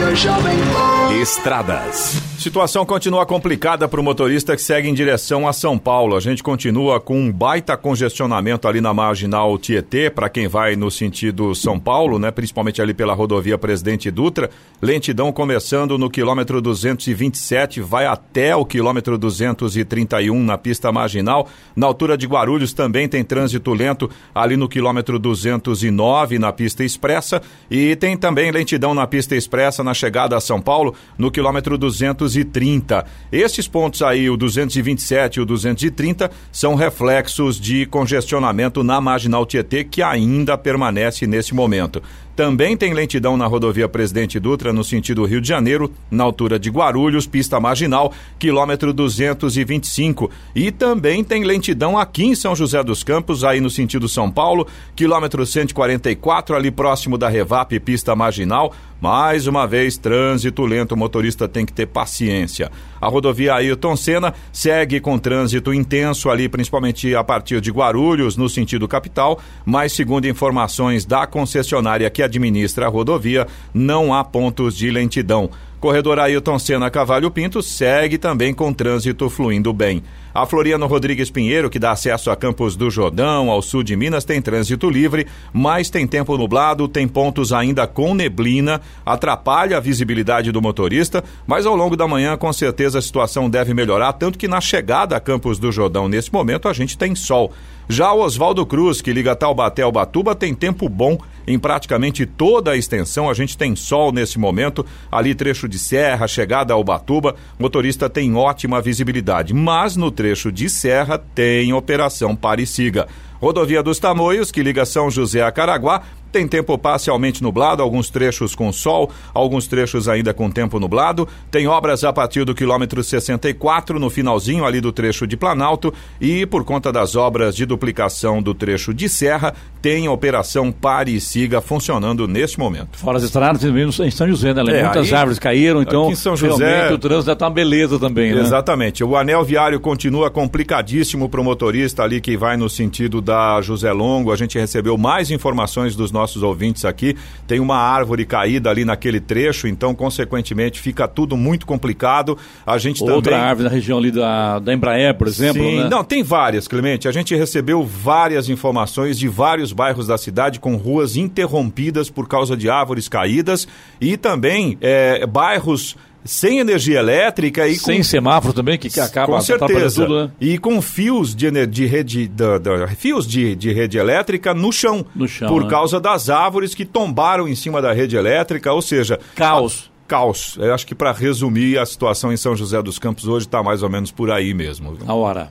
you're shopping for. Estradas. Situação continua complicada para o motorista que segue em direção a São Paulo. A gente continua com um baita congestionamento ali na marginal Tietê, para quem vai no sentido São Paulo, né? Principalmente ali pela rodovia Presidente Dutra. Lentidão começando no quilômetro 227, vai até o quilômetro 231 na pista marginal. Na altura de Guarulhos também tem trânsito lento ali no quilômetro 209 na pista expressa. E tem também lentidão na pista expressa na chegada a São Paulo, no quilômetro 230. Estes pontos aí, o 227 e o 230, são reflexos de congestionamento na marginal Tietê que ainda permanece nesse momento. Também tem lentidão na rodovia Presidente Dutra, no sentido Rio de Janeiro, na altura de Guarulhos, pista marginal, quilômetro 225. E também tem lentidão aqui em São José dos Campos, aí no sentido São Paulo, quilômetro 144, ali próximo da Revap, pista marginal. Mais uma vez, trânsito lento, o motorista tem que ter paciência. A rodovia Ayrton Senna segue com trânsito intenso ali, principalmente a partir de Guarulhos, no sentido capital, mas segundo informações da concessionária que administra a rodovia, não há pontos de lentidão. Corredor Ailton Senna Cavalho Pinto segue também com trânsito fluindo bem. A Floriano Rodrigues Pinheiro, que dá acesso a Campos do Jordão, ao sul de Minas, tem trânsito livre, mas tem tempo nublado, tem pontos ainda com neblina, atrapalha a visibilidade do motorista, mas ao longo da manhã, com certeza, a situação deve melhorar, tanto que na chegada a Campos do Jordão, nesse momento, a gente tem sol. Já o Oswaldo Cruz, que liga Taubaté ao Batuba, tem tempo bom em praticamente toda a extensão. A gente tem sol nesse momento, ali trecho de serra, chegada ao Batuba, motorista tem ótima visibilidade, mas no trecho de serra tem operação pare siga. Rodovia dos Tamoios, que liga São José a Caraguá, tem tempo parcialmente nublado, alguns trechos com sol, alguns trechos ainda com tempo nublado. Tem obras a partir do quilômetro 64, no finalzinho ali do trecho de Planalto. E por conta das obras de duplicação do trecho de Serra, tem operação Pare e Siga funcionando neste momento. Fora as estradas, em São José, né? É, Muitas aí, árvores caíram, então em São José, o trânsito está uma beleza também, né? Exatamente. O anel viário continua complicadíssimo para o motorista ali que vai no sentido da José Longo. A gente recebeu mais informações dos nossos ouvintes aqui. Tem uma árvore caída ali naquele trecho, então, consequentemente, fica tudo muito complicado. A gente Outra também... árvore na região ali da, da Embraer, por exemplo. Sim, né? não, tem várias, Clemente. A gente recebeu várias informações de vários bairros da cidade com ruas interrompidas por causa de árvores caídas e também é, bairros sem energia elétrica e sem com... semáforo também que, que acaba com certeza tudo, né? e com fios de, de rede da, da, fios de, de rede elétrica no chão, no chão por né? causa das árvores que tombaram em cima da rede elétrica, ou seja, caos. Caos. Eu acho que para resumir a situação em São José dos Campos hoje está mais ou menos por aí mesmo. A hora.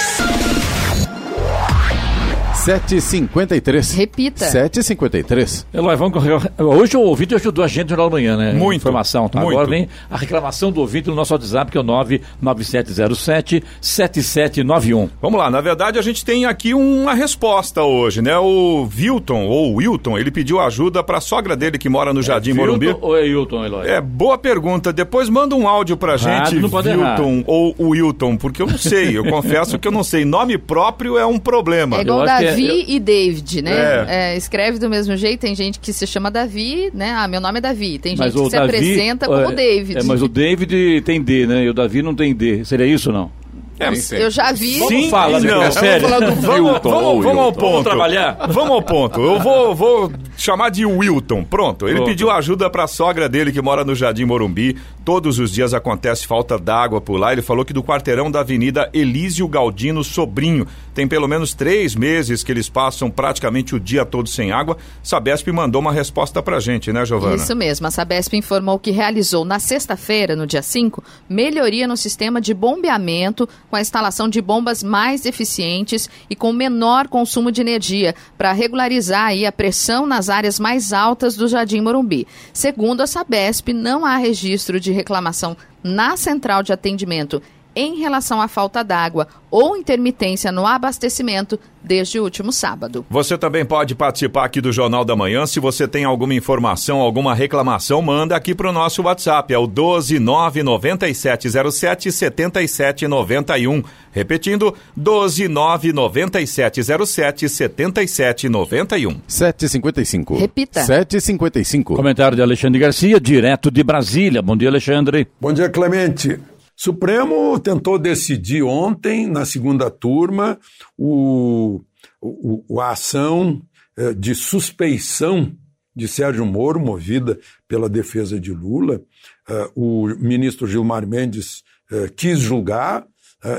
7h53. Repita. 7h53. Eloy, vamos com... Hoje o ouvinte ajudou a gente no Manhã, né? Muito, Informação. Tá? muito. Agora vem a reclamação do ouvinte no nosso WhatsApp, que é o 99707-7791. Vamos lá, na verdade a gente tem aqui uma resposta hoje, né? O Wilton, ou Wilton, ele pediu ajuda para a sogra dele que mora no Jardim Morumbi. Wilton ou é Hilton, Eloy? É, boa pergunta. Depois manda um áudio pra Rádio gente, pode Wilton ou Wilton, porque eu não sei, eu confesso que eu não sei. Nome próprio é um problema. É igual Eu acho que é- Davi eu- e David, né? É. É, escreve do mesmo jeito, tem gente que se chama Davi, né? Ah, meu nome é Davi. Tem gente Mas que se Davi, apresenta é, como David. É, mas o David tem D, né? E o Davi não tem D. Seria isso ou não? É, Eu já vi. Vamos falar e não. séria. Vamos, falar do Wilton, vamos, vamos ao ponto. Vamos trabalhar? Vamos ao ponto. Eu vou, vou chamar de Wilton. Pronto. Ele Pronto. pediu ajuda pra sogra dele que mora no Jardim Morumbi. Todos os dias acontece falta d'água por lá. Ele falou que do quarteirão da Avenida Elísio Galdino Sobrinho. Tem pelo menos três meses que eles passam praticamente o dia todo sem água. Sabesp mandou uma resposta pra gente, né, Giovana? Isso mesmo. A Sabesp informou que realizou na sexta-feira, no dia 5, melhoria no sistema de bombeamento com a instalação de bombas mais eficientes e com menor consumo de energia para regularizar aí a pressão nas áreas mais altas do Jardim Morumbi. Segundo a Sabesp, não há registro de reclamação na central de atendimento em relação à falta d'água ou intermitência no abastecimento desde o último sábado. Você também pode participar aqui do Jornal da Manhã. Se você tem alguma informação, alguma reclamação, manda aqui para o nosso WhatsApp. É o 1299707 7791. Repetindo, 1299707 7791. 7h55. Repita. 7h55. Comentário de Alexandre Garcia, direto de Brasília. Bom dia, Alexandre. Bom dia, Clemente. Supremo tentou decidir ontem, na segunda turma, o, o- a ação eh, de suspeição de Sérgio Moro, movida pela defesa de Lula. Eh, o ministro Gilmar Mendes eh, quis julgar,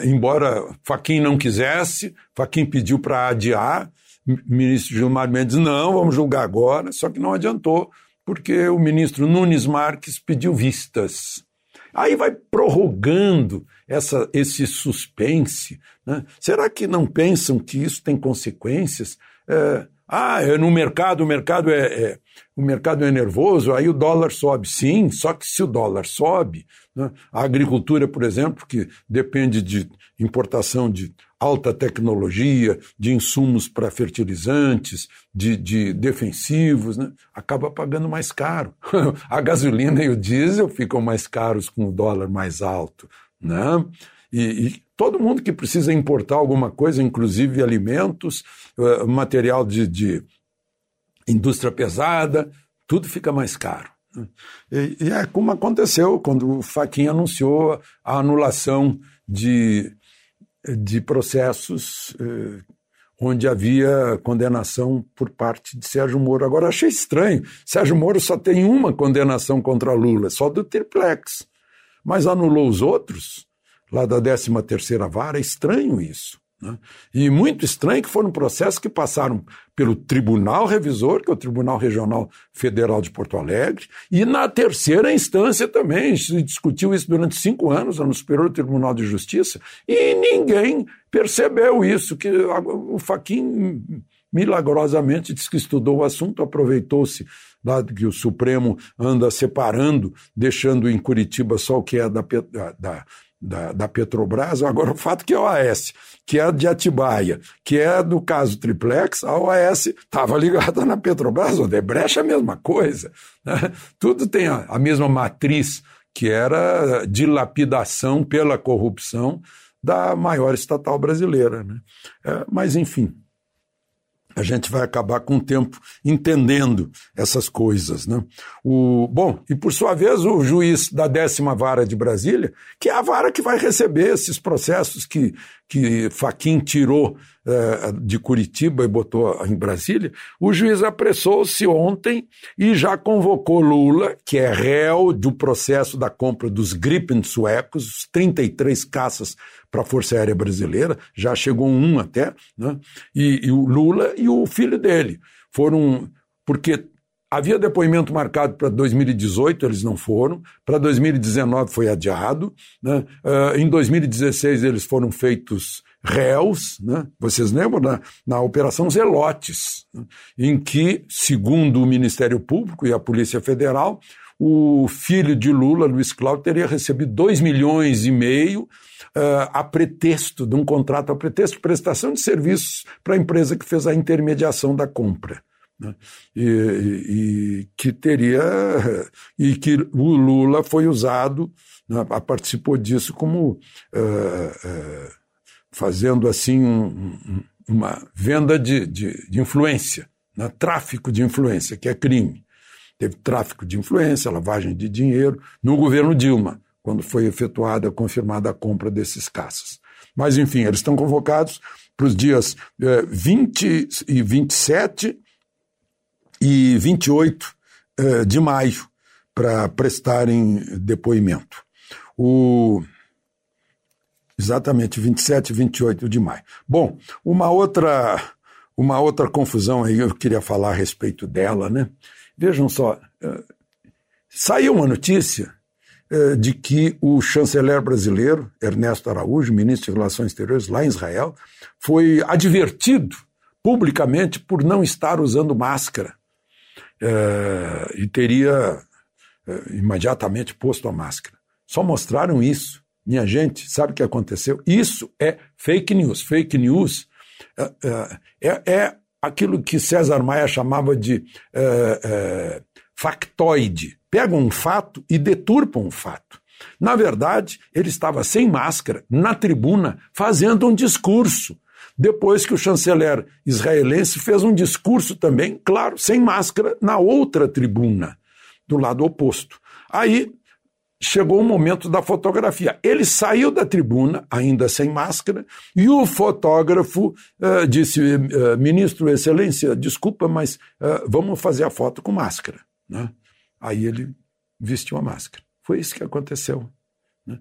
embora Faquim não quisesse, Faquim pediu para adiar. O ministro Gilmar Mendes, não, vamos julgar agora, só que não adiantou, porque o ministro Nunes Marques pediu vistas. Aí vai prorrogando essa, esse suspense. né? Será que não pensam que isso tem consequências? É, ah, é no mercado, o mercado é, é- o mercado é nervoso, aí o dólar sobe. Sim, só que se o dólar sobe, né? a agricultura, por exemplo, que depende de importação de alta tecnologia, de insumos para fertilizantes, de, de defensivos, né? acaba pagando mais caro. A gasolina e o diesel ficam mais caros com o dólar mais alto. Né? E, e todo mundo que precisa importar alguma coisa, inclusive alimentos, eh, material de, de indústria pesada, tudo fica mais caro. né? E, e é como aconteceu quando o Fachin anunciou a anulação de, de processos eh, onde havia condenação por parte de Sérgio Moro. Agora, achei estranho. Sérgio Moro só tem uma condenação contra Lula, só do triplex. Mas anulou os outros, lá da 13ª Vara. É estranho isso. Né? E muito estranho que foram processos que passaram pelo Tribunal Revisor, que é o Tribunal Regional Federal de Porto Alegre, e na terceira instância também. Se discutiu isso durante cinco anos no Superior Tribunal de Justiça, e ninguém percebeu isso, que o Faquin milagrosamente disse que estudou o assunto, aproveitou-se lá que o Supremo anda separando, deixando em Curitiba só o que é da, da, da, da- Petrobras. Agora, o fato que a OAS, que é de Atibaia, que é do caso Triplex, a OAS estava ligada na Petrobras, o Debrecht é a mesma coisa. né? Tudo tem a, a mesma matriz, que era dilapidação pela corrupção da maior estatal brasileira. Né? É, mas, enfim, a gente vai acabar com o tempo entendendo essas coisas. Né? O, bom, e por sua vez, o juiz da décima vara de Brasília, que é a vara que vai receber esses processos que, que Faquin tirou eh, de Curitiba e botou em Brasília, o juiz apressou-se ontem e já convocou Lula, que é réu do processo da compra dos Gripen suecos, os 33 caças para a Força Aérea Brasileira, já chegou um até, né? e, e o Lula e o filho dele foram, porque Havia depoimento marcado para 2018, eles não foram. Para 2019 foi adiado. Né? Uh, em 2016 eles foram feitos réus. Né? Vocês lembram na, na Operação Zelotes, né? em que, segundo o Ministério Público e a Polícia Federal, o filho de Lula, Luiz Cláudio, teria recebido 2 milhões e meio uh, a pretexto de um contrato, a pretexto de prestação de serviços para a empresa que fez a intermediação da compra. Né? E, e, que teria e que o Lula foi usado, né, participou disso como uh, uh, fazendo assim um, uma venda de, de, de influência, né, tráfico de influência, que é crime. Teve tráfico de influência, lavagem de dinheiro no governo Dilma, quando foi efetuada, confirmada a compra desses caças. Mas, enfim, eles estão convocados para os dias eh, 20 e 27 e 28 eh, de maio para prestarem depoimento. O, exatamente, 27 e 28 de maio. Bom, uma outra, uma outra confusão aí, eu queria falar a respeito dela, né? Vejam só, eh, saiu uma notícia eh, de que o chanceler brasileiro, Ernesto Araújo, ministro de Relações Exteriores lá em Israel, foi advertido publicamente por não estar usando máscara é, e teria é, imediatamente posto a máscara. Só mostraram isso. Minha gente, sabe o que aconteceu? Isso é fake news. Fake news é, é, é aquilo que César Maia chamava de factoide. Pegam um fato e deturpam um fato. Na verdade, ele estava sem máscara, na tribuna, fazendo um discurso depois que o chanceler israelense fez um discurso também, claro, sem máscara, na outra tribuna, do lado oposto. Aí chegou o momento da fotografia. Ele saiu da tribuna, ainda sem máscara, e o fotógrafo uh, disse: uh, Ministro, Excelência, desculpa, mas uh, vamos fazer a foto com máscara. Né? Aí ele vestiu a máscara. Foi isso que aconteceu. Né?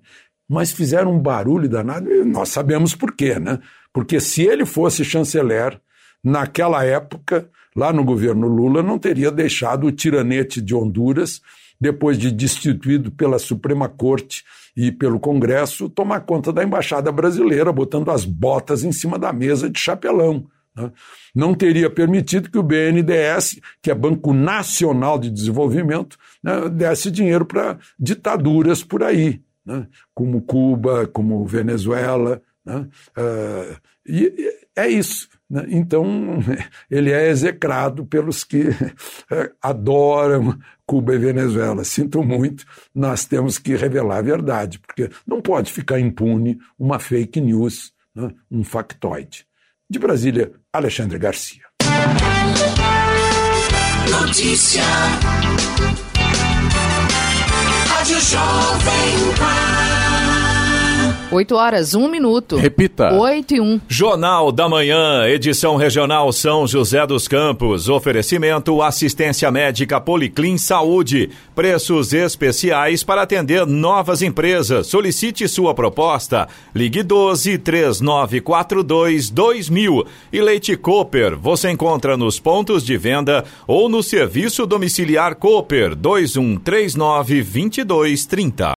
Mas fizeram um barulho danado, e nós sabemos por quê, né? Porque se ele fosse chanceler, naquela época, lá no governo Lula, não teria deixado o tiranete de Honduras, depois de destituído pela Suprema Corte e pelo Congresso, tomar conta da embaixada brasileira, botando as botas em cima da mesa de chapelão. Né? Não teria permitido que o BNDES, que é Banco Nacional de Desenvolvimento, né, desse dinheiro para ditaduras por aí, né? como Cuba, como Venezuela. Né? Uh, e é isso. Né? Então, ele é execrado pelos que uh, adoram Cuba e Venezuela. Sinto muito, nós temos que revelar a verdade, porque não pode ficar impune uma fake news, né? um factoide. De Brasília, Alexandre Garcia. Notícia. Rádio Jovem Pan. 8 horas, 1 minuto. Repita. 8 e 1. Jornal da Manhã, edição regional São José dos Campos. Oferecimento assistência médica Policlin Saúde. Preços especiais para atender novas empresas. Solicite sua proposta. Ligue 12 3942 2000. E Leite Cooper, você encontra nos pontos de venda ou no serviço domiciliar Cooper 2139 2230.